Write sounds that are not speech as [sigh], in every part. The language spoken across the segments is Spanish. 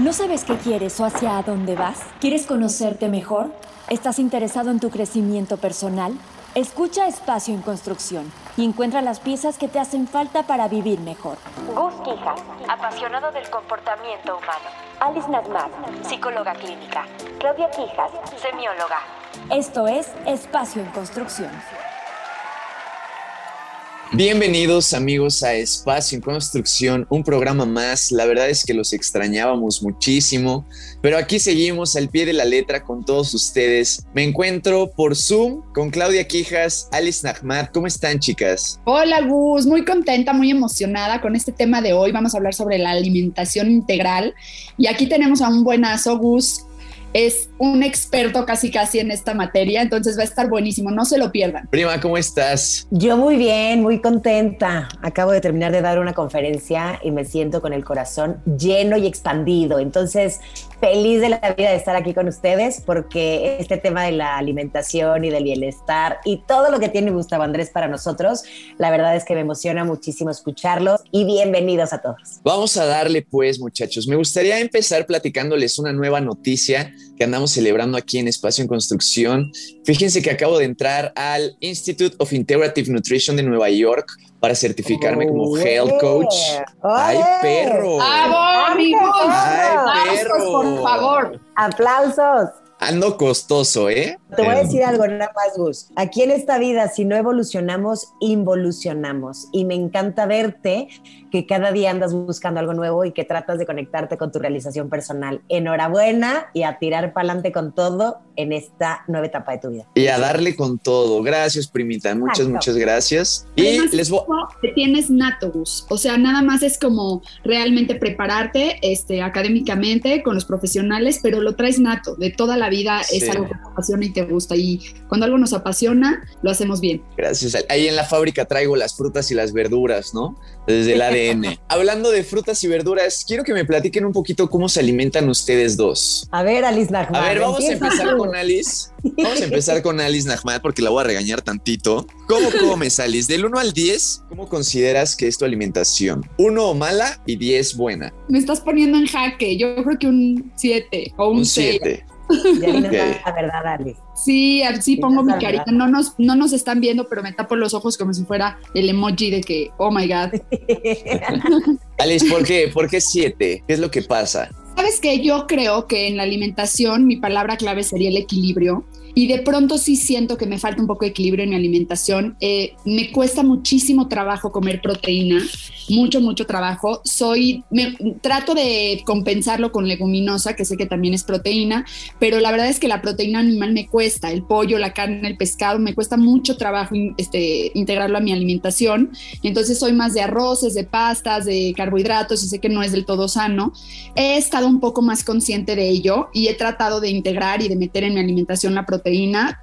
¿No sabes qué quieres o hacia dónde vas? ¿Quieres conocerte mejor? ¿Estás interesado en tu crecimiento personal? Escucha Espacio en Construcción y encuentra las piezas que te hacen falta para vivir mejor. Gus Quijas, apasionado del comportamiento humano. Alice Nazmat, psicóloga clínica. Claudia Quijas, semióloga. Esto es Espacio en Construcción. Bienvenidos amigos a Espacio en Construcción, un programa más. La verdad es que los extrañábamos muchísimo, pero aquí seguimos al pie de la letra con todos ustedes. Me encuentro por Zoom con Claudia Quijas, Alice Nahmat. ¿Cómo están chicas? Hola Gus, muy contenta, muy emocionada con este tema de hoy. Vamos a hablar sobre la alimentación integral y aquí tenemos a un buenazo Gus es un experto casi casi en esta materia, entonces va a estar buenísimo, no se lo pierdan. Prima, ¿cómo estás? Yo muy bien, muy contenta. Acabo de terminar de dar una conferencia y me siento con el corazón lleno y expandido. Entonces, feliz de la vida de estar aquí con ustedes porque este tema de la alimentación y del bienestar y todo lo que tiene Gustavo Andrés para nosotros, la verdad es que me emociona muchísimo escucharlos y bienvenidos a todos. Vamos a darle pues, muchachos. Me gustaría empezar platicándoles una nueva noticia que andamos celebrando aquí en Espacio en Construcción. Fíjense que acabo de entrar al Institute of Integrative Nutrition de Nueva York para certificarme como Health Coach. ¡Ay, perro! ¡Bravo, amigos! ¡Ay, perro! Por favor. ¡Aplausos! Ando costoso, ¿eh? Te voy a Em, decir algo nada más, Gus. Aquí en esta vida, si no evolucionamos, involucionamos. Y me encanta verte que cada día andas buscando algo nuevo y que tratas de conectarte con tu realización personal. Enhorabuena y a tirar para adelante con todo en esta nueva etapa de tu vida. Y a darle con todo. Gracias, primita. Muchas, Exacto. muchas gracias. Y Además, les voy. tienes nato, Gus. O sea, nada más es como realmente prepararte este, académicamente con los profesionales, pero lo traes nato. De toda la vida es Sí. algo que te apasiona y te gusta. Y cuando algo nos apasiona, lo hacemos bien. Gracias. Ahí en la fábrica traigo las frutas y las verduras, ¿no? Desde el ADN. [laughs] Hablando de frutas y verduras, quiero que me platiquen un poquito cómo se alimentan ustedes dos. A ver, Alice Nachman. A ver, vamos a empezar tú. Con Alice. Vamos a empezar con Alice Nahmat porque la voy a regañar tantito. ¿Cómo [laughs] comes, Alice? Del 1 al 10, ¿cómo consideras que es tu alimentación? 1 mala y 10 buena. Me estás poniendo en jaque. Yo creo que un 7 o un Un 6. 7. Ya dinos Ok. la verdad, Alice. Sí, así Sí, pongo mi carita. No nos, no nos están viendo, pero me tapo los ojos como si fuera el emoji de que, oh my God. [laughs] Alice, ¿por qué? ¿Por qué 7? ¿Qué es lo que pasa? Sabes que yo creo que en la alimentación mi palabra clave sería el equilibrio. Y de pronto sí siento que me falta un poco de equilibrio en mi alimentación. Eh, me cuesta muchísimo trabajo comer proteína, mucho, mucho trabajo. Soy, trato de compensarlo con leguminosa, que sé que también es proteína, pero la verdad es que la proteína animal me cuesta. El pollo, la carne, el pescado, me cuesta mucho trabajo este, integrarlo a mi alimentación. Entonces soy más de arroces, de pastas, de carbohidratos y sé que no es del todo sano. He estado un poco más consciente de ello y he tratado de integrar y de meter en mi alimentación la proteína,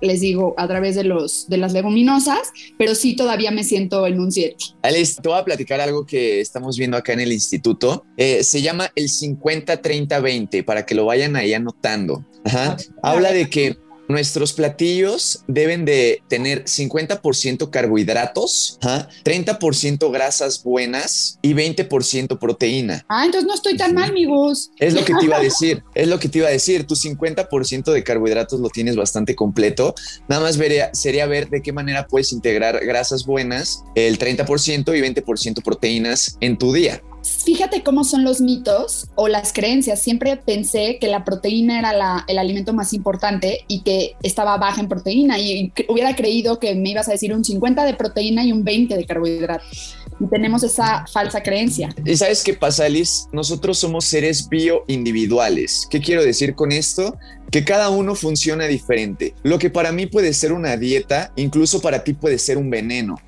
les digo, a través de, los, de las leguminosas, pero sí todavía me siento en un 7. Alice, te voy a platicar algo que estamos viendo acá en el instituto. Eh, se llama el 50-30-20 para que lo vayan ahí anotando. Ajá. Habla de que nuestros platillos deben de tener 50% carbohidratos, ajá, 30% grasas buenas y 20% proteína. Ah, entonces no estoy tan mal, amigos. Es lo que te iba a [laughs] decir, es lo que te iba a decir. Tu 50% de carbohidratos lo tienes bastante completo. Nada más vería, sería ver de qué manera puedes integrar grasas buenas, el 30% y 20% proteínas en tu día. Fíjate cómo son los mitos o las creencias. Siempre pensé que la proteína era el alimento más importante y que estaba baja en proteína y hubiera creído que me ibas a decir un 50 de proteína y un 20 de carbohidratos. Y tenemos esa falsa creencia. ¿Y sabes qué pasa, Alice? Nosotros somos seres bioindividuales. ¿Qué quiero decir con esto? Que cada uno funciona diferente. Lo que para mí puede ser una dieta, incluso para ti puede ser un veneno.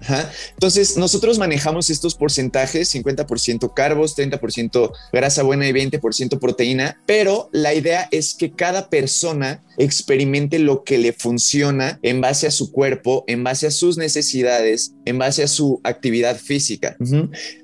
Entonces, nosotros manejamos estos porcentajes, 50% carbos, 30% grasa buena y 20% proteína, pero la idea es que cada persona experimente lo que le funciona en base a su cuerpo, en base a sus necesidades, en base a su actividad física.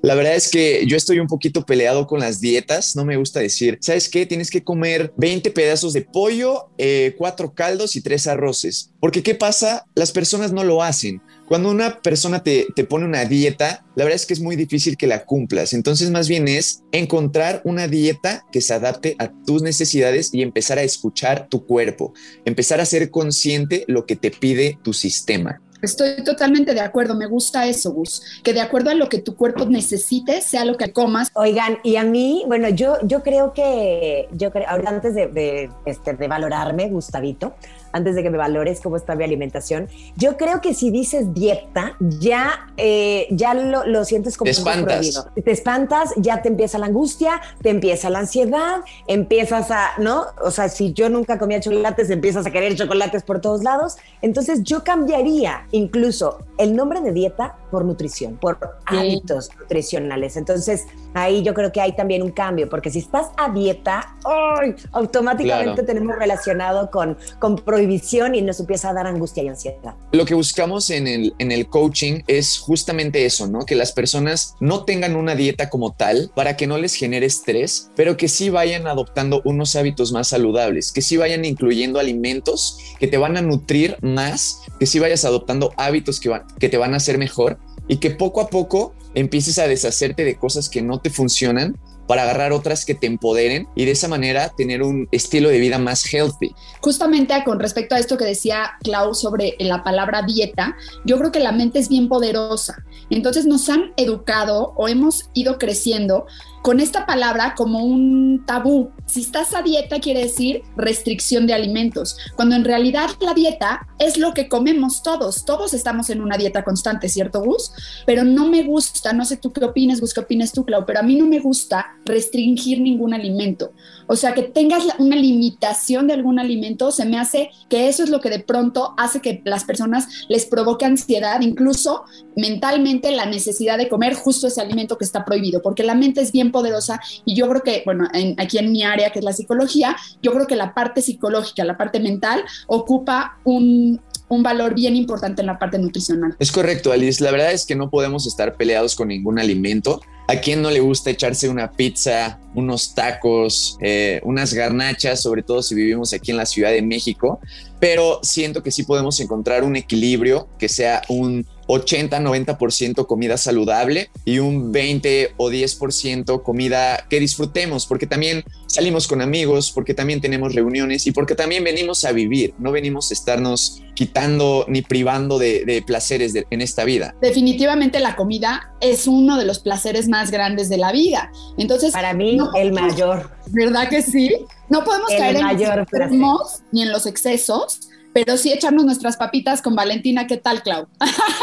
La verdad es que yo estoy un poquito peleado con las dietas. No me gusta decir, ¿sabes qué? Tienes que comer 20 pedazos de pollo eh, cuatro caldos y tres arroces. Porque ¿qué pasa? Las personas no lo hacen. Cuando una persona te, te, pone una dieta, la verdad es que es muy difícil que la cumplas. Entonces, más bien es encontrar una dieta que se adapte a tus necesidades y empezar a escuchar tu cuerpo, empezar a ser consciente lo que te pide tu sistema. Estoy totalmente de acuerdo, me gusta eso, Gus, que de acuerdo a lo que tu cuerpo necesite, sea lo que comas. Oigan, y a mí, bueno, yo, yo creo que, yo creo, ahora antes de, este, de valorarme, Gustavito, antes de que me valores cómo está mi alimentación. Yo creo que si dices dieta, ya, eh, ya lo, lo, sientes como te espantas. Te espantas, ya te empieza la angustia, te empieza la ansiedad, empiezas a, ¿no? O sea, si yo nunca comía chocolates, empiezas a querer chocolates por todos lados. Entonces yo cambiaría incluso el nombre de dieta por nutrición, por sí. hábitos nutricionales. Entonces ahí yo creo que hay también un cambio, porque si estás a dieta, ¡ay! automáticamente claro. tenemos relacionado con, con prohibición y nos empieza a dar angustia y ansiedad. Lo que buscamos en el, en el coaching es justamente eso, ¿no? Que las personas no tengan una dieta como tal para que no les genere estrés, pero que sí vayan adoptando unos hábitos más saludables, que sí vayan incluyendo alimentos que te van a nutrir más, que sí vayas adoptando hábitos que, van, que te van a hacer mejor y que poco a poco empieces a deshacerte de cosas que no te funcionan para agarrar otras que te empoderen y de esa manera tener un estilo de vida más healthy. Justamente con respecto a esto que decía Clau sobre la palabra dieta, yo creo que la mente es bien poderosa. Entonces nos han educado o hemos ido creciendo con esta palabra como un tabú. Si estás a dieta quiere decir restricción de alimentos, cuando en realidad la dieta es lo que comemos todos. Todos estamos en una dieta constante, ¿cierto, Gus? Pero no me gusta, no sé tú qué opinas, Gus, qué opinas tú, Clau, pero a mí no me gusta restringir ningún alimento. O sea, que tengas una limitación de algún alimento, se me hace que eso es lo que de pronto hace que las personas les provoque ansiedad, incluso mentalmente la necesidad de comer justo ese alimento que está prohibido, porque la mente es bien poderosa y yo creo que, bueno, en, aquí en mi área que es la psicología, yo creo que la parte psicológica, la parte mental ocupa un, un valor bien importante en la parte nutricional. Es correcto, Alice. La verdad es que no podemos estar peleados con ningún alimento. ¿A quién no le gusta echarse una pizza, unos tacos, eh, unas garnachas, sobre todo si vivimos aquí en la Ciudad de México? Pero siento que sí podemos encontrar un equilibrio que sea un 80-90% comida saludable y un 20 o 10% comida que disfrutemos, porque también salimos con amigos, porque también tenemos reuniones y porque también venimos a vivir, no venimos a estarnos quitando ni privando de, de placeres de, en esta vida. Definitivamente la comida es uno de los placeres más grandes de la vida. Entonces, para mí no, el mayor. ¿Verdad que sí? No podemos el caer mayor en los extremos ni en los excesos pero sí echarnos nuestras papitas con Valentina. ¿Qué tal, Clau?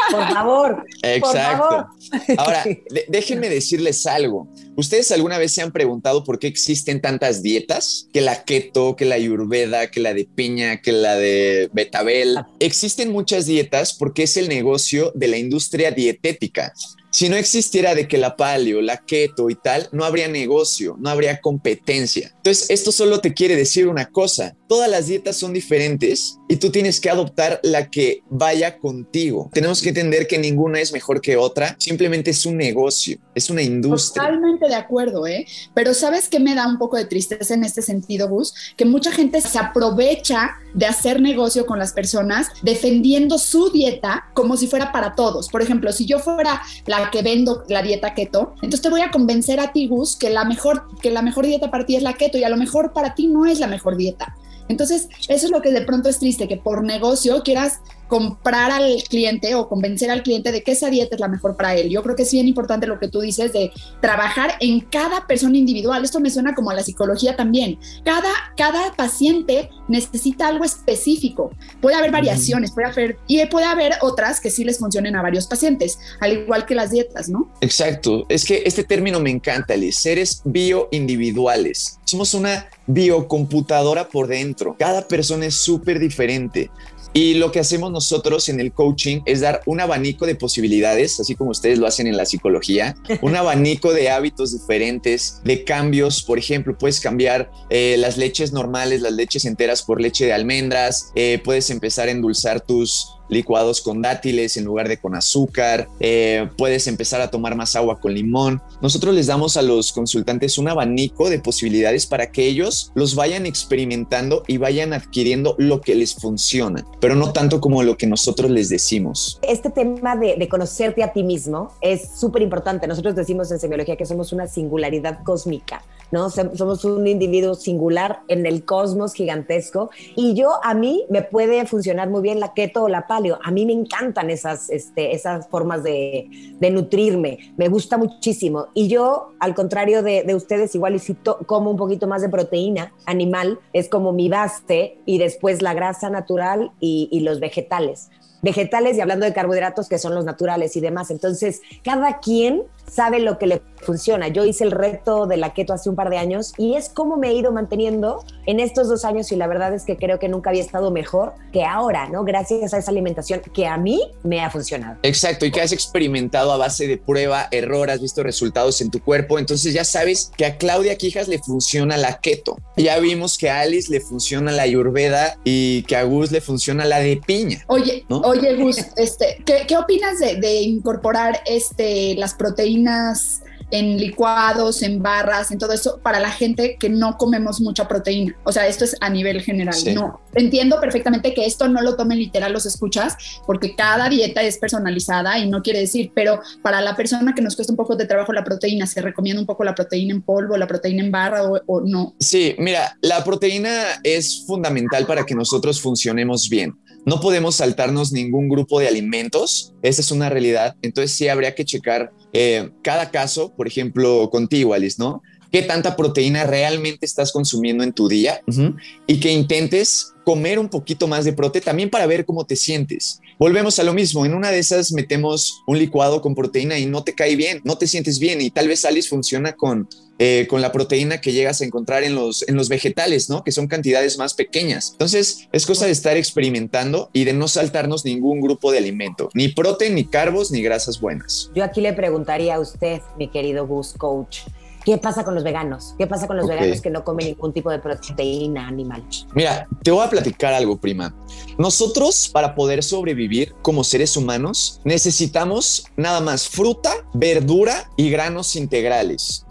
Por favor. Exacto. Por favor. Ahora, [laughs] de déjenme decirles algo. ¿Ustedes alguna vez se han preguntado por qué existen tantas dietas? Que la keto, que la ayurveda, que la de piña, que la de betabel. Existen muchas dietas porque es el negocio de la industria dietética. Si no existiera de que la paleo, la keto y tal, no habría negocio, no habría competencia. Entonces, esto solo te quiere decir una cosa. Todas las dietas son diferentes y tú tienes que adoptar la que vaya contigo. Tenemos que entender que ninguna es mejor que otra. Simplemente es un negocio, es una industria. Totalmente de acuerdo, ¿eh? Pero ¿sabes qué me da un poco de tristeza en este sentido, Gus? Que mucha gente se aprovecha de hacer negocio con las personas defendiendo su dieta como si fuera para todos. Por ejemplo, si yo fuera la que vendo la dieta keto, entonces te voy a convencer a ti, Gus, que la mejor, que la mejor dieta para ti es la keto y a lo mejor para ti no es la mejor dieta. Entonces, eso es lo que de pronto es triste, que por negocio quieras comprar al cliente o convencer al cliente de que esa dieta es la mejor para él. Yo creo que es bien importante lo que tú dices de trabajar en cada persona individual. Esto me suena como a la psicología también. Cada, cada paciente necesita algo específico. Puede haber variaciones, puede haber, y puede haber otras que sí les funcionen a varios pacientes, al igual que las dietas, ¿no? Exacto. Es que este término me encanta, Liz. Seres bioindividuales. Somos una biocomputadora por dentro. Cada persona es súper diferente. Y lo que hacemos nosotros en el coaching es dar un abanico de posibilidades, así como ustedes lo hacen en la psicología, [laughs] un abanico de hábitos diferentes, de cambios. Por ejemplo, puedes cambiar eh, las leches normales, las leches enteras por leche de almendras, eh, puedes empezar a endulzar tus, licuados con dátiles en lugar de con azúcar, eh, puedes empezar a tomar más agua con limón. Nosotros les damos a los consultantes un abanico de posibilidades para que ellos los vayan experimentando y vayan adquiriendo lo que les funciona, pero no tanto como lo que nosotros les decimos. Este tema de, de conocerte a ti mismo es súper importante. Nosotros decimos en semiología que somos una singularidad cósmica. ¿No? Somos un individuo singular en el cosmos gigantesco y yo a mí me puede funcionar muy bien la keto o la paleo. A mí me encantan esas, este, esas formas de, nutrirme, me gusta muchísimo. Y yo, al contrario de, de ustedes, igual y si como un poquito más de proteína animal, es como mi base y después la grasa natural y, y los vegetales vegetales y hablando de carbohidratos que son los naturales y demás. Entonces, cada quien sabe lo que le funciona. Yo hice el reto de la keto hace un par de años y es como me he ido manteniendo en estos dos años y la verdad es que creo que nunca había estado mejor que ahora, ¿no? Gracias a esa alimentación que a mí me ha funcionado. Exacto, y que has experimentado a base de prueba, error, has visto resultados en tu cuerpo, entonces ya sabes que a Claudia Quijas le funciona la keto. Ya vimos que a Alice le funciona la ayurveda y que a Gus le funciona la de piña. Oye, oye Gus, este, ¿qué, ¿qué, opinas de, de incorporar este, las proteínas proteínas en licuados, en barras, en todo eso, para la gente que no comemos mucha proteína. O sea, esto es a nivel general. No, entiendo perfectamente que esto no lo tomen literal los escuchas, porque cada dieta es personalizada y no quiere decir, pero para la persona que nos cuesta un poco de trabajo la proteína, ¿se recomienda un poco la proteína en polvo, la proteína en barra o, o no? Sí, mira, la proteína es fundamental para que nosotros funcionemos bien. No podemos saltarnos ningún grupo de alimentos, esa es una realidad. Entonces sí habría que checar eh, cada caso, por ejemplo, contigo, Alice, ¿no? ¿Qué tanta proteína realmente estás consumiendo en tu día? Uh -huh. Y que intentes comer un poquito más de prote también para ver cómo te sientes. Volvemos a lo mismo, en una de esas metemos un licuado con proteína y no te cae bien, no te sientes bien y tal vez Alice funciona con, eh, con la proteína que llegas a encontrar en los, en los vegetales, ¿no? Que son cantidades más pequeñas. Entonces es cosa de estar experimentando y de no saltarnos ningún grupo de alimento, ni prote, ni carbos, ni grasas buenas. Yo aquí le preguntaría a usted, mi querido Gus Coach, ¿Qué pasa con los veganos? ¿Qué pasa con los okay. veganos que no comen ningún tipo de proteína animal? Mira, te voy a platicar algo, prima. Nosotros, para poder sobrevivir como seres humanos, necesitamos nada más fruta, verdura y granos integrales.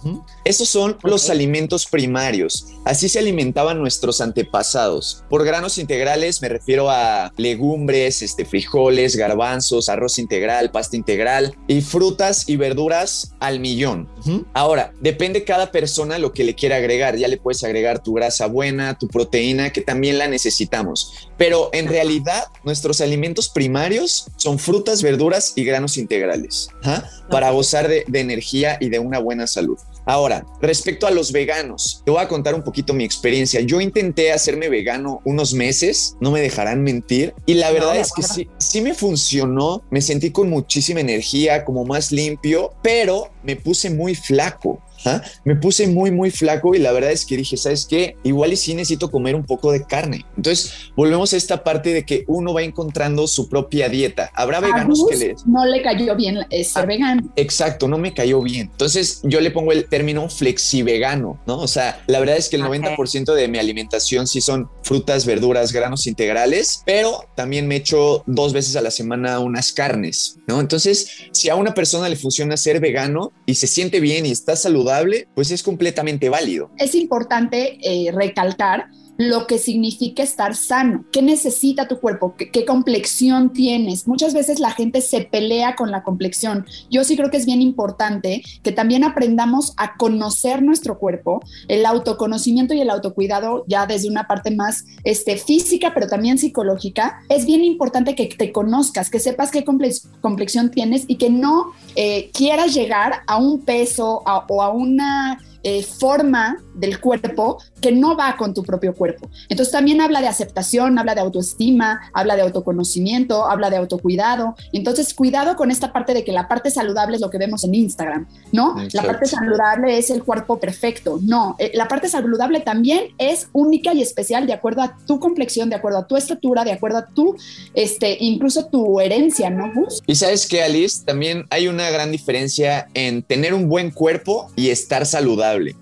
Esos son okay. los alimentos primarios. Así se alimentaban nuestros antepasados. Por granos integrales me refiero a legumbres, este, frijoles, garbanzos, arroz integral, pasta integral y frutas y verduras al millón. Uh -huh. Ahora, depende cada persona lo que le quiera agregar. Ya le puedes agregar tu grasa buena, tu proteína, que también la necesitamos. Pero en realidad, nuestros alimentos primarios son frutas, verduras y granos integrales ¿ah? para gozar de, de energía y de una buena salud. Ahora, respecto a los veganos, te voy a contar un poquito mi experiencia. Yo intenté hacerme vegano unos meses, no me dejarán mentir, y la verdad no, es que sí, sí me funcionó, me sentí con muchísima energía, como más limpio, pero me puse muy flaco. ¿Ah? me puse muy muy flaco y la verdad es que dije, ¿sabes qué? Igual y sí necesito comer un poco de carne. Entonces, volvemos a esta parte de que uno va encontrando su propia dieta. Habrá veganos que les... No le cayó bien ser ah, vegano. Exacto, no me cayó bien. Entonces, yo le pongo el término flexivegano, ¿no? O sea, la verdad es que el okay. 90% de mi alimentación sí son frutas, verduras, granos integrales, pero también me echo dos veces a la semana unas carnes, ¿no? Entonces, si a una persona le funciona ser vegano y se siente bien y está saludable, pues es completamente válido. Es importante eh, recalcar lo que significa estar sano, qué necesita tu cuerpo, ¿Qué, qué, complexión tienes. Muchas veces la gente se pelea con la complexión. Yo sí creo que es bien importante que también aprendamos a conocer nuestro cuerpo, el autoconocimiento y el autocuidado ya desde una parte más este, física, pero también psicológica. Es bien importante que te conozcas, que sepas qué complex, complexión tienes y que no eh, quieras llegar a un peso o a una eh, forma del cuerpo que no va con tu propio cuerpo. Entonces también habla de aceptación, habla de autoestima, habla de autoconocimiento, habla de autocuidado. Entonces cuidado con esta parte de que la parte saludable es lo que vemos en Instagram, ¿no? Exacto. La parte saludable es el cuerpo perfecto. No, eh, la parte saludable también es única y especial de acuerdo a tu complexión, de acuerdo a tu estatura, de acuerdo a tu, este, incluso tu herencia, ¿no? Y sabes que, Alice, también hay una gran diferencia en tener un buen cuerpo y estar saludable saludable.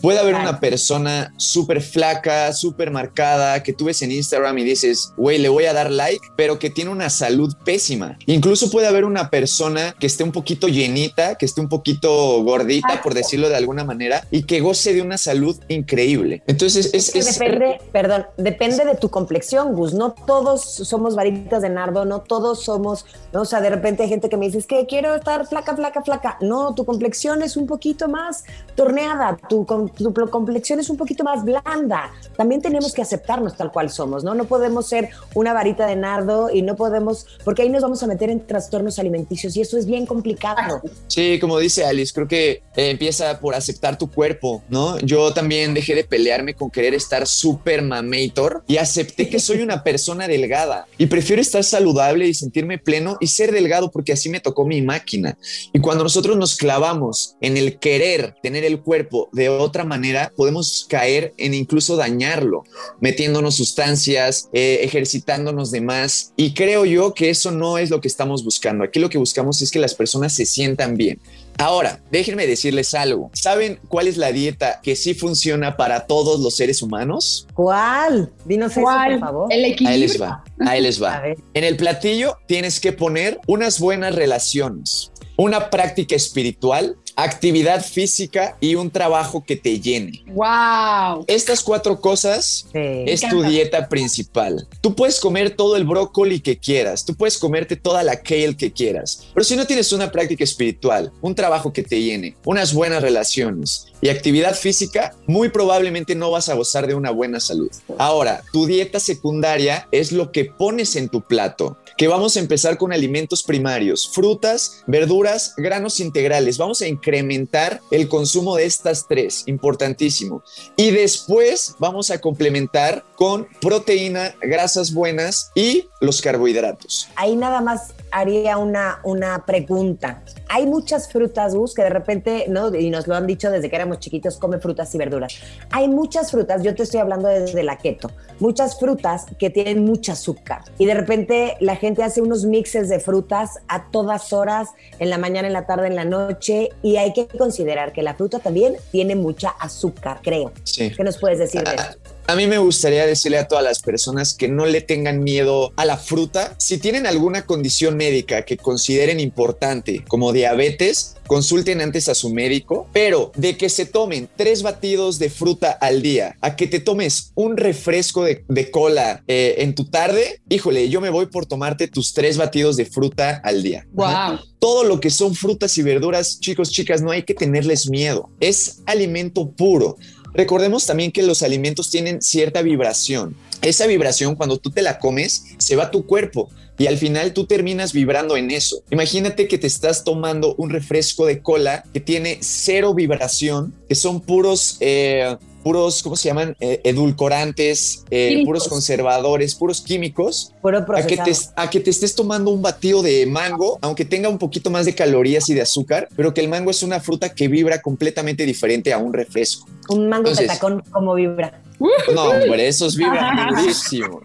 Puede haber una persona súper flaca, súper marcada, que tú ves en Instagram y dices, güey, le voy a dar like, pero que tiene una salud pésima. Incluso puede haber una persona que esté un poquito llenita, que esté un poquito gordita, por decirlo de alguna manera, y que goce de una salud increíble. Entonces, es... depende, perdón, depende de tu complexión, Gus. No todos somos varitas de nardo, no todos somos, ¿no? o sea, de repente hay gente que me dice, es que quiero estar flaca, flaca, flaca. No, tu complexión es un poquito más torneada, tu, tu complexión es un poquito más blanda. También tenemos que aceptarnos tal cual somos, ¿no? No podemos ser una varita de nardo y no podemos, porque ahí nos vamos a meter en trastornos alimenticios y eso es bien complicado. Sí, como dice Alice, creo que eh, empieza por aceptar tu cuerpo, ¿no? Yo también dejé de pelearme con querer estar súper mamator y acepté que soy una persona delgada y prefiero estar saludable y sentirme pleno y ser delgado porque así me tocó mi máquina. Y cuando nosotros nos clavamos en el querer tener el cuerpo de otra manera, podemos caer en incluso dañarlo, metiéndonos sustancias, eh, ejercitándonos de más. Y creo yo que eso no es lo que estamos buscando. Aquí lo que buscamos es que las personas se sientan bien. Ahora, déjenme decirles algo. ¿Saben cuál es la dieta que sí funciona para todos los seres humanos? ¿Cuál? Dinos eso, por favor. El equilibrio. Ahí les va. Ahí les va. En el platillo tienes que poner unas buenas relaciones, una práctica espiritual actividad física y un trabajo que te llene. Wow. Estas cuatro cosas es tu dieta principal. Tú puedes comer todo el brócoli que quieras, tú puedes comerte toda la kale que quieras, pero si no tienes una práctica espiritual, un trabajo que te llene, unas buenas relaciones y actividad física, muy probablemente no vas a gozar de una buena salud. Ahora, tu dieta secundaria es lo que pones en tu plato que vamos a empezar con alimentos primarios, frutas, verduras, granos integrales. Vamos a incrementar el consumo de estas tres, importantísimo. Y después vamos a complementar con proteína, grasas buenas y los carbohidratos. Ahí nada más haría una, una pregunta. Hay muchas frutas, Gus, que de repente, ¿no? Y nos lo han dicho desde que éramos chiquitos, come frutas y verduras. Hay muchas frutas, yo te estoy hablando desde la keto, muchas frutas que tienen mucho azúcar. Y de repente la gente hace unos mixes de frutas a todas horas, en la mañana, en la tarde, en la noche. Y hay que considerar que la fruta también tiene mucha azúcar, creo. Sí. ¿Qué nos puedes decir de ah, eso? A mí me gustaría decirle a todas las personas que no le tengan miedo a la fruta. Si tienen alguna condición médica que consideren importante, como diabetes, consulten antes a su médico, pero de que se tomen tres batidos de fruta al día a que te tomes un refresco de, cola eh, en tu tarde, híjole, yo me voy por tomarte tus tres batidos de fruta al día. Wow. Todo lo que son frutas y verduras, chicos, chicas, no hay que tenerles miedo. Es alimento puro. Recordemos también que los alimentos tienen cierta vibración. Esa vibración, cuando tú te la comes, se va a tu cuerpo y al final tú terminas vibrando en eso. Imagínate que te estás tomando un refresco de cola que tiene cero vibración, que son puros... Eh, puros, ¿cómo se llaman? Eh, edulcorantes, eh, puros conservadores, puros químicos, a que, te, a que te estés tomando un batido de mango, aunque tenga un poquito más de calorías y de azúcar, pero que el mango es una fruta que vibra completamente diferente a un refresco. Un mango de tacón, como vibra? [laughs] No, hombre, esos vibran durísimo.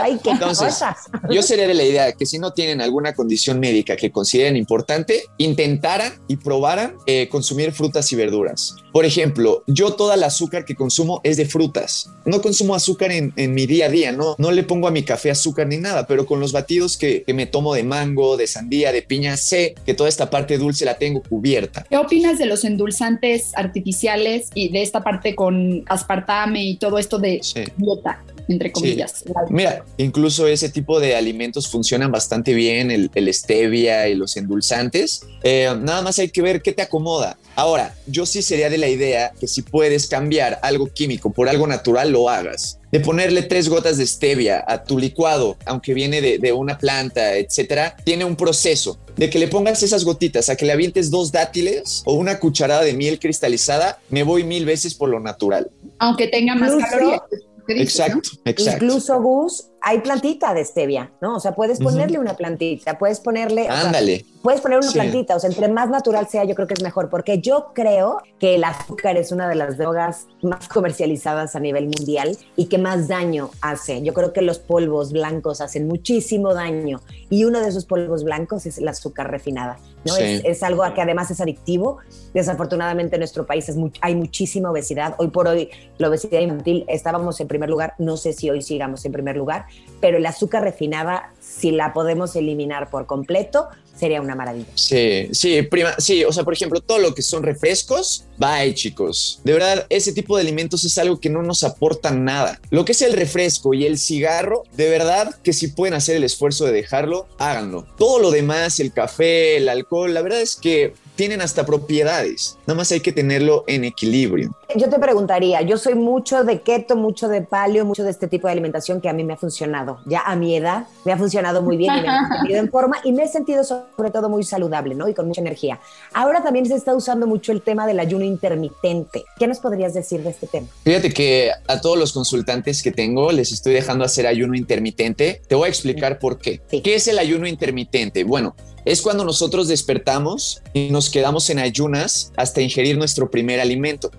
Ay, qué Entonces, yo sería de la idea que si no tienen alguna condición médica que consideren importante, intentaran y probaran eh, consumir frutas y verduras. Por ejemplo, yo toda el azúcar que consumo es de frutas. No consumo azúcar en, mi día a día, no, no le pongo a mi café azúcar ni nada, pero con los batidos que, que me tomo de mango, de sandía, de piña, sé que toda esta parte dulce la tengo cubierta. ¿Qué opinas de los endulzantes artificiales y de esta parte con aspartame y todo esto de dieta? Entre comillas. Mira, incluso ese tipo de alimentos funcionan bastante bien, el, stevia y los endulzantes. Eh, nada más hay que ver qué te acomoda. Ahora, yo sí sería de la idea que si puedes cambiar algo químico por algo natural, lo hagas. De ponerle tres gotas de stevia a tu licuado, aunque viene de, de una planta, etcétera, tiene un proceso. De que le pongas esas gotitas a que le avientes dos dátiles o una cucharada de miel cristalizada, me voy mil veces por lo natural. Aunque tenga más calorías. Exacto, exacto. Incluso, Gus, hay plantita de stevia, ¿no? O sea, puedes ponerle una plantita, puedes ponerle... Ándale. Puedes poner una plantita, o sea, entre más natural sea, yo creo que es mejor, porque yo creo que el azúcar es una de las drogas más comercializadas a nivel mundial y que más daño hace. Yo creo que los polvos blancos hacen muchísimo daño y uno de esos polvos blancos es el azúcar refinada. ¿no? Es, algo que además es adictivo. Desafortunadamente en nuestro país es hay muchísima obesidad. Hoy por hoy la obesidad infantil estábamos en primer lugar, no sé si hoy sigamos en primer lugar, pero el azúcar refinada, si la podemos eliminar por completo, sería una maravilla. Sí, sí, prima, sí, o sea, por ejemplo, todo lo que son refrescos, bye chicos. De verdad, ese tipo de alimentos es algo que no nos aporta nada. Lo que es el refresco y el cigarro, de verdad que si pueden hacer el esfuerzo de dejarlo, háganlo. Todo lo demás, el café, el alcohol, la verdad es que tienen hasta propiedades. Nada más hay que tenerlo en equilibrio. Yo te preguntaría, yo soy mucho de keto, mucho de paleo, mucho de este tipo de alimentación que a mí me ha funcionado. Ya a mi edad me ha funcionado muy bien y me he sentido en forma y me he sentido sobre todo muy saludable, ¿no? Y con mucha energía. Ahora también se está usando mucho el tema del ayuno intermitente. ¿Qué nos podrías decir de este tema? Fíjate que a todos los consultantes que tengo les estoy dejando hacer ayuno intermitente. Te voy a explicar por qué. ¿Qué es el ayuno intermitente? Bueno, es cuando nosotros despertamos y nos quedamos en ayunas hasta ingerir nuestro primer alimento.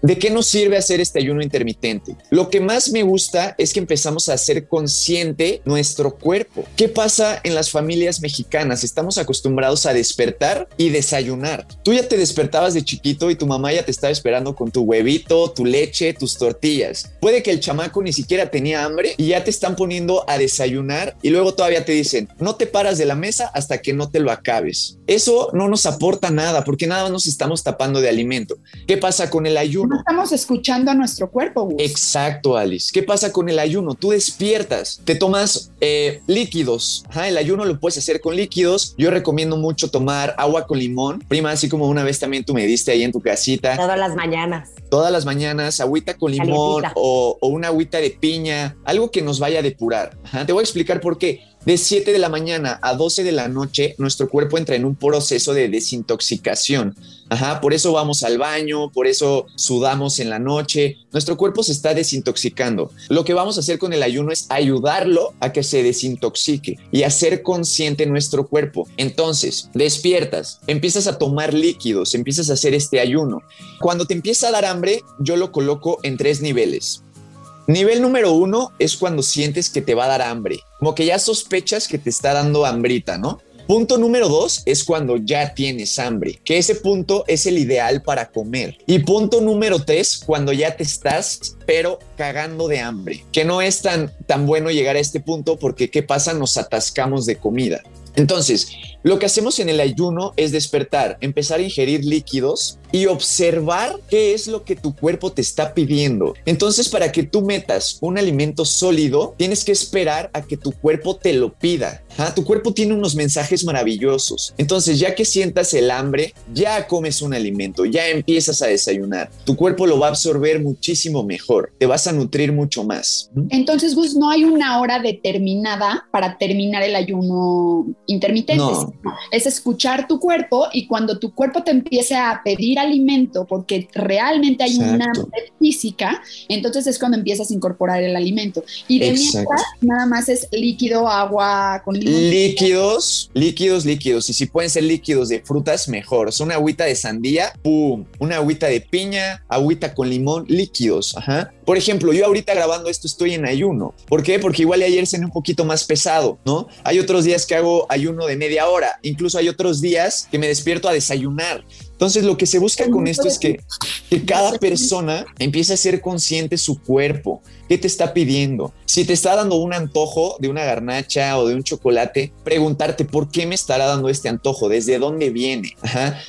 ¿De qué nos sirve hacer este ayuno intermitente? Lo que más me gusta es que empezamos a hacer consciente nuestro cuerpo. ¿Qué pasa en las familias mexicanas? Estamos acostumbrados a despertar y desayunar. Tú ya te despertabas de chiquito y tu mamá ya te estaba esperando con tu huevito, tu leche, tus tortillas. Puede que el chamaco ni siquiera tenía hambre y ya te están poniendo a desayunar y luego todavía te dicen, no te paras de la mesa hasta que no te lo acabes. Eso no nos aporta nada porque nada nos estamos tapando de alimento. ¿Qué pasa con el ayuno? No estamos escuchando a nuestro cuerpo. Exacto, Alice. ¿Qué pasa con el ayuno? Tú despiertas, te tomas eh, líquidos. el ayuno lo puedes hacer con líquidos. Yo recomiendo mucho tomar agua con limón. Prima, así como una vez también tú me diste ahí en tu casita. Todas las mañanas. Todas las mañanas, agüita con limón o, una agüita de piña, algo que nos vaya a depurar. Te voy a explicar por qué. De 7 de la mañana a 12 de la noche, nuestro cuerpo entra en un proceso de desintoxicación. Ajá, por eso vamos al baño, por eso sudamos en la noche. Nuestro cuerpo se está desintoxicando. Lo que vamos a hacer con el ayuno es ayudarlo a que se desintoxique y hacer consciente nuestro cuerpo. Entonces, despiertas, empiezas a tomar líquidos, empiezas a hacer este ayuno. Cuando te empieza a dar hambre, yo lo coloco en tres niveles. Nivel número uno es cuando sientes que te va a dar hambre, como que ya sospechas que te está dando hambrita, ¿no? Punto número dos es cuando ya tienes hambre, que ese punto es el ideal para comer. Y punto número tres, cuando ya te estás, pero cagando de hambre, que no es tan, tan bueno llegar a este punto porque ¿qué pasa? Nos atascamos de comida. Entonces, lo que hacemos en el ayuno es despertar, empezar a ingerir líquidos y observar qué es lo que tu cuerpo te está pidiendo. Entonces, para que tú metas un alimento sólido, tienes que esperar a que tu cuerpo te lo pida. Ah, tu cuerpo tiene unos mensajes maravillosos. Entonces, ya que sientas el hambre, ya comes un alimento, ya empiezas a desayunar. Tu cuerpo lo va a absorber muchísimo mejor, te vas a nutrir mucho más. Entonces, Gus, no hay una hora determinada para terminar el ayuno intermitente. Es escuchar tu cuerpo y cuando tu cuerpo te empiece a pedir alimento porque realmente hay una hambre física, entonces es cuando empiezas a incorporar el alimento. Y de mientras, nada más es líquido, agua con. Líquidos, líquidos, líquidos. Y si pueden ser líquidos de frutas, mejor. Es una agüita de sandía, pum. Una agüita de piña, agüita con limón, líquidos. Ajá. Por ejemplo, yo ahorita grabando esto estoy en ayuno. ¿Por qué? Porque igual ayer cené un poquito más pesado, ¿no? Hay otros días que hago ayuno de media hora. Incluso hay otros días que me despierto a desayunar. Entonces, lo que se busca con esto es que, que cada persona empiece a ser consciente su cuerpo, qué te está pidiendo. Si te está dando un antojo de una garnacha o de un chocolate, preguntarte por qué me estará dando este antojo, desde dónde viene.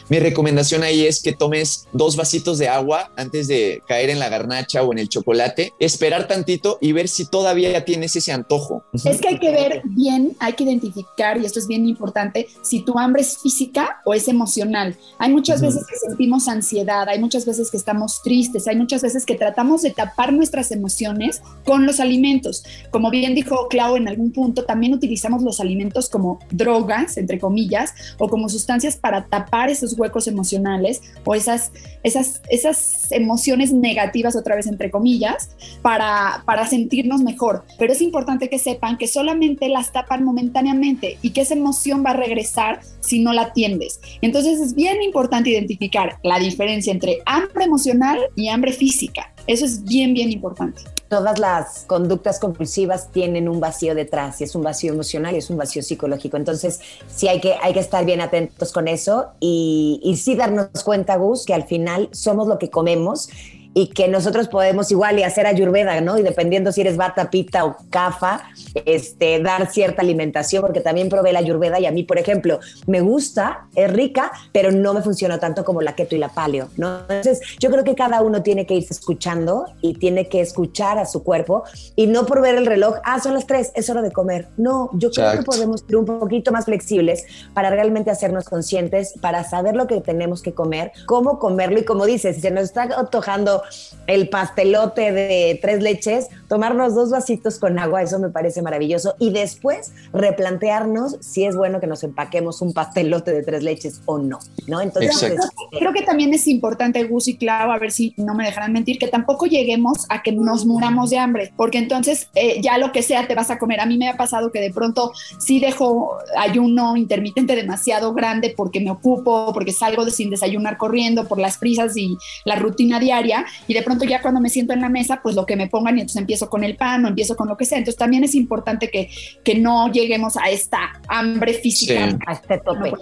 Mi recomendación ahí es que tomes dos vasitos de agua antes de caer en la garnacha o en el chocolate, esperar tantito y ver si todavía tienes ese antojo. Es que hay que ver bien, hay que identificar, y esto es bien importante, si tu hambre es física o es emocional. Hay muchas veces que sentimos ansiedad, hay muchas veces que estamos tristes, hay muchas veces que tratamos de tapar nuestras emociones con los alimentos. Como bien dijo Clau en algún punto, también utilizamos los alimentos como drogas, entre comillas, o como sustancias para tapar esos huecos emocionales o esas, esas, esas emociones negativas, otra vez entre comillas, para, para sentirnos mejor. Pero es importante que sepan que solamente las tapan momentáneamente y que esa emoción va a regresar si no la atiendes. Entonces es bien importante identificar la diferencia entre hambre emocional y hambre física. Eso es bien, bien importante todas las conductas compulsivas tienen un vacío detrás, y es un vacío emocional y es un vacío psicológico. Entonces, sí hay que, hay que estar bien atentos con eso y, y sí darnos cuenta, Gus, que al final somos lo que comemos y que nosotros podemos igual y hacer ayurveda, ¿no? Y dependiendo si eres bata, pita o kafa, este, dar cierta alimentación, porque también probé la ayurveda y a mí, por ejemplo, me gusta, es rica, pero no me funciona tanto como la keto y la paleo, ¿no? Entonces, yo creo que cada uno tiene que irse escuchando y tiene que escuchar a su cuerpo y no por ver el reloj, ah, son las tres, es hora de comer. No, yo creo que podemos ser un poquito más flexibles para realmente hacernos conscientes, para saber lo que tenemos que comer, cómo comerlo y como dices, si se nos está antojando el pastelote de tres leches, tomarnos dos vasitos con agua, eso me parece maravilloso. Y después replantearnos si es bueno que nos empaquemos un pastelote de tres leches o no. ¿no? Entonces, pues, creo que también es importante, Gus y Clau, a ver si no me dejarán mentir, que tampoco lleguemos a que nos muramos de hambre, porque entonces eh, ya lo que sea te vas a comer. A mí me ha pasado que de pronto sí dejo ayuno intermitente demasiado grande porque me ocupo, porque salgo de sin desayunar corriendo por las prisas y la rutina diaria y de pronto ya cuando me siento en la mesa, pues lo que me pongan y entonces empiezo con el pan o empiezo con lo que sea. Entonces también es importante que, que no lleguemos a esta hambre física, a este tope.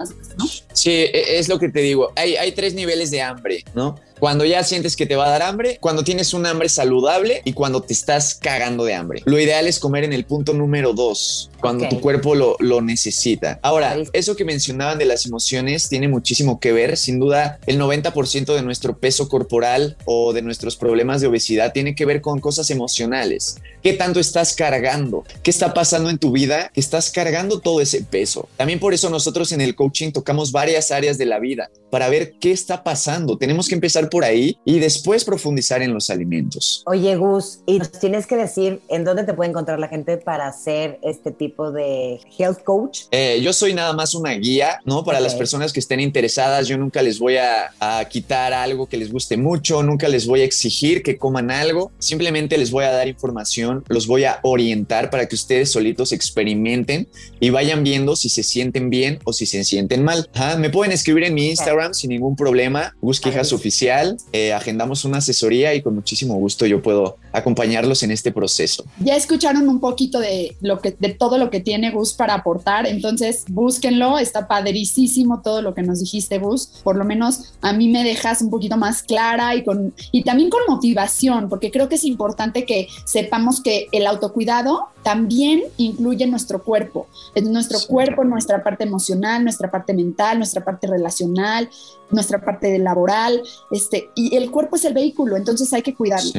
Sí, e, es lo que te digo. Hay, hay tres niveles de hambre, ¿no? Cuando ya sientes que te va a dar hambre, cuando tienes un hambre saludable y cuando te estás cagando de hambre. Lo ideal es comer en el punto número dos, cuando tu cuerpo lo, lo necesita. Ahora, eso que mencionaban de las emociones tiene muchísimo que ver. Sin duda, el 90% de nuestro peso corporal o de nuestros problemas de obesidad tiene que ver con cosas emocionales. ¿Qué tanto estás cargando? ¿Qué está pasando en tu vida? Que estás cargando todo ese peso. También por eso nosotros en el coaching tocamos varias áreas de la vida para ver qué está pasando. Tenemos que empezar por ahí y después profundizar en los alimentos. Oye, Gus, y tienes que decir en dónde te puede encontrar la gente para hacer este tipo de health coach. Eh, yo soy nada más una guía, ¿no? Para las personas que estén interesadas, yo nunca les voy a, a quitar algo que les guste mucho, nunca les voy a exigir que coman algo, simplemente les voy a dar información, los voy a orientar para que ustedes solitos experimenten y vayan viendo si se sienten bien o si se sienten mal. me pueden escribir en mi Instagram sin ningún problema, Gus Quijas Oficial, eh, agendamos una asesoría y con muchísimo gusto yo puedo acompañarlos en este proceso. Ya escucharon un poquito de lo que de todo lo que tiene Gus para aportar, entonces búsquenlo, está padricísimo todo lo que nos dijiste Gus, por lo menos a mí me dejas un poquito más clara y con y también con motivación, porque creo que es importante que sepamos que el autocuidado también incluye nuestro cuerpo, es nuestro cuerpo, nuestra parte emocional, nuestra parte mental, nuestra parte relacional, nuestra parte laboral, este, y el cuerpo es el vehículo, entonces hay que cuidarlo.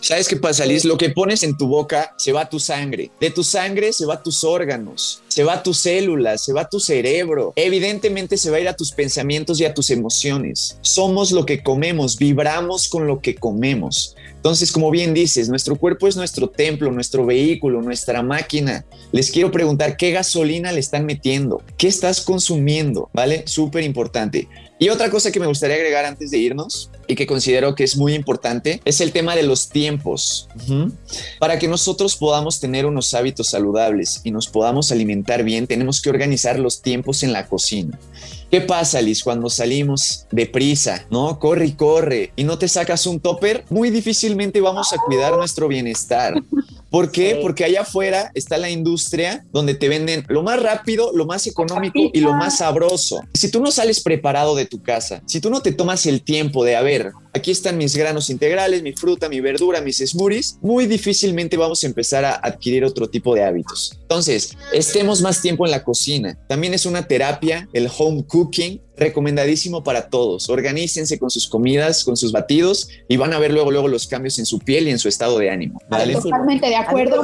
¿Sabes qué pasa, Liz? Lo que pones en tu boca se va tu sangre, de tu sangre se va tus órganos, se va tus células, se va tu cerebro, evidentemente se va a ir a tus pensamientos y a tus emociones. Somos lo que comemos, vibramos con lo que comemos. Entonces, como bien dices, nuestro cuerpo es nuestro templo, nuestro vehículo, nuestra máquina. Les quiero preguntar qué gasolina le están metiendo, qué estás consumiendo, ¿vale? Súper importante. Y otra cosa que me gustaría agregar antes de irnos y que considero que es muy importante es el tema de los tiempos. Para que nosotros podamos tener unos hábitos saludables y nos podamos alimentar bien, tenemos que organizar los tiempos en la cocina. ¿Qué pasa, Liz, cuando salimos deprisa, no? Corre y corre y no te sacas un topper? Muy difícilmente vamos a cuidar nuestro bienestar. ¿Por qué? Porque allá afuera está la industria donde te venden lo más rápido, lo más económico y lo más sabroso. Si tú no sales preparado de tu casa, si tú no te tomas el tiempo de, a ver, aquí están mis granos integrales, mi fruta, mi verdura, mis smoothies, muy difícilmente vamos a empezar a adquirir otro tipo de hábitos. Entonces, estemos más tiempo en la cocina. También es una terapia, el home cooking, recomendadísimo para todos. Organícense con sus comidas, con sus batidos y van a ver luego, luego los cambios en su piel y en su estado de ánimo. Totalmente de acuerdo.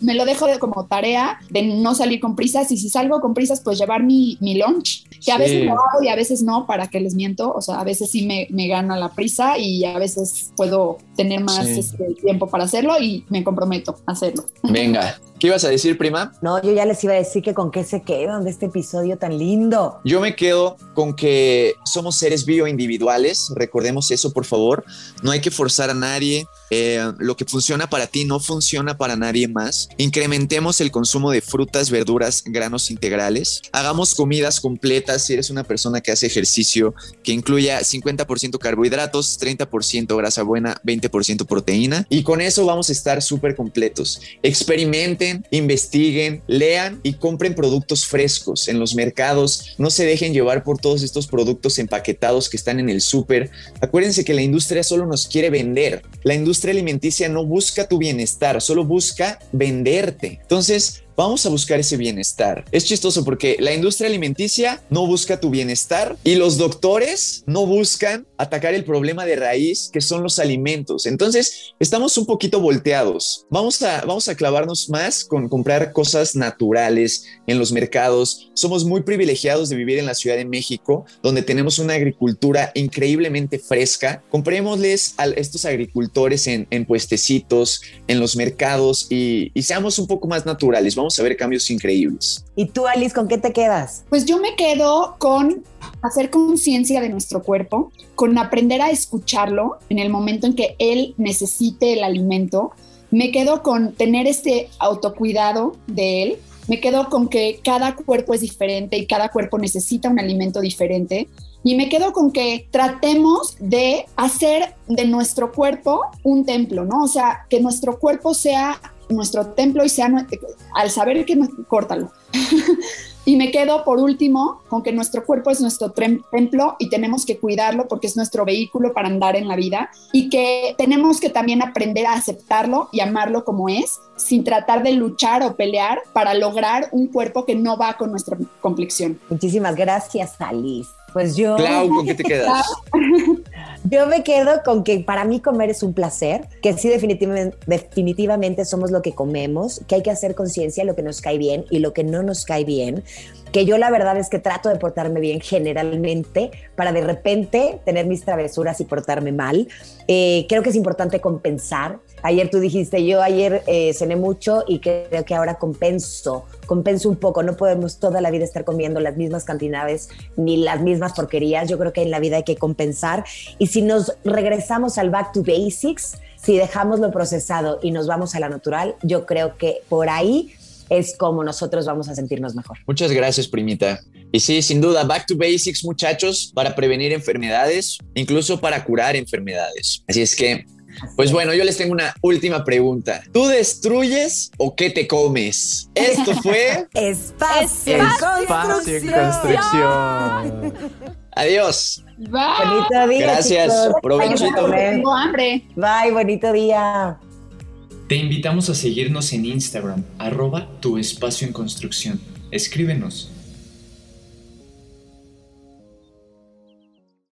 Me lo, dejo de como tarea de no salir con prisas y si salgo con prisas, pues llevar mi, mi lunch, que a veces lo hago y a veces no, para que les miento. O sea, a veces sí me, me gana la prisa prisa y a veces puedo tener más este, tiempo para hacerlo y me comprometo a hacerlo. Venga, ¿qué ibas a decir, prima? No, yo ya les iba a decir que con qué se quedan de este episodio tan lindo. Yo me quedo con que somos seres bioindividuales, recordemos eso, por favor. No hay que forzar a nadie. Eh, lo que funciona para ti no funciona para nadie más. Incrementemos el consumo de frutas, verduras, granos integrales. Hagamos comidas completas si eres una persona que hace ejercicio que incluya 50% carbohidratos, 30% grasa buena, 20% proteína. Y con eso vamos a estar súper completos. Experimenten, investiguen, lean y compren productos frescos en los mercados. No se dejen llevar por todos estos productos empaquetados que están en el súper. Acuérdense que la industria solo nos quiere vender. La industria alimenticia no busca tu bienestar, solo busca venderte. Entonces, vamos a buscar ese bienestar. Es chistoso porque la industria alimenticia no busca tu bienestar y los doctores no buscan atacar el problema de raíz que son los alimentos. Entonces, estamos un poquito volteados. Vamos a, vamos a clavarnos más con comprar cosas naturales en los mercados. Somos muy privilegiados de vivir en la Ciudad de México, donde tenemos una agricultura increíblemente fresca. Comprémosles a estos agricultores en, en puestecitos, en los mercados y, seamos un poco más naturales. Vamos a ver cambios increíbles. ¿Y tú, Alice, con qué te quedas? Pues yo me quedo con hacer conciencia de nuestro cuerpo, con aprender a escucharlo en el momento en que él necesite el alimento. Me quedo con tener este autocuidado de él. Me quedo con que cada cuerpo es diferente y cada cuerpo necesita un alimento diferente. Y me quedo con que tratemos de hacer de nuestro cuerpo un templo, ¿no? O sea, que nuestro cuerpo sea nuestro templo y sea, al saber que, córtalo. [laughs] y me quedo por último con que nuestro cuerpo es nuestro templo y tenemos que cuidarlo porque es nuestro vehículo para andar en la vida y que tenemos que también aprender a aceptarlo y amarlo como es sin tratar de luchar o pelear para lograr un cuerpo que no va con nuestra complexión. Muchísimas gracias, Alice. Pues yo. Clau, ¿con qué te [laughs] quedas? yo me quedo con que para mí comer es un placer, que sí, definitivamente, definitivamente somos lo que comemos, que hay que hacer conciencia de lo que nos cae bien y lo que no nos cae bien que yo la verdad es que trato de portarme bien generalmente para de repente tener mis travesuras y portarme mal. Eh, creo que es importante compensar. Ayer tú dijiste, yo ayer eh, cené mucho y creo que ahora compenso, compenso un poco. No podemos toda la vida estar comiendo las mismas cantidades ni las mismas porquerías. Yo creo que en la vida hay que compensar. Y si nos regresamos al back to basics, si dejamos lo procesado y nos vamos a la natural, yo creo que por ahí es como nosotros vamos a sentirnos mejor. Muchas gracias, primita. Y sí, sin duda, back to basics, muchachos, para prevenir enfermedades, incluso para curar enfermedades. Así es que, pues bueno, yo les tengo una última pregunta. ¿Tú destruyes o qué te comes? Esto fue [laughs] Espacio, Espacio en construcción. Adiós. Bye. Bonito día. Gracias. Provechito. Tengo hambre. Bye, bonito día. Te invitamos a seguirnos en Instagram, arroba tu espacio en construcción. Escríbenos.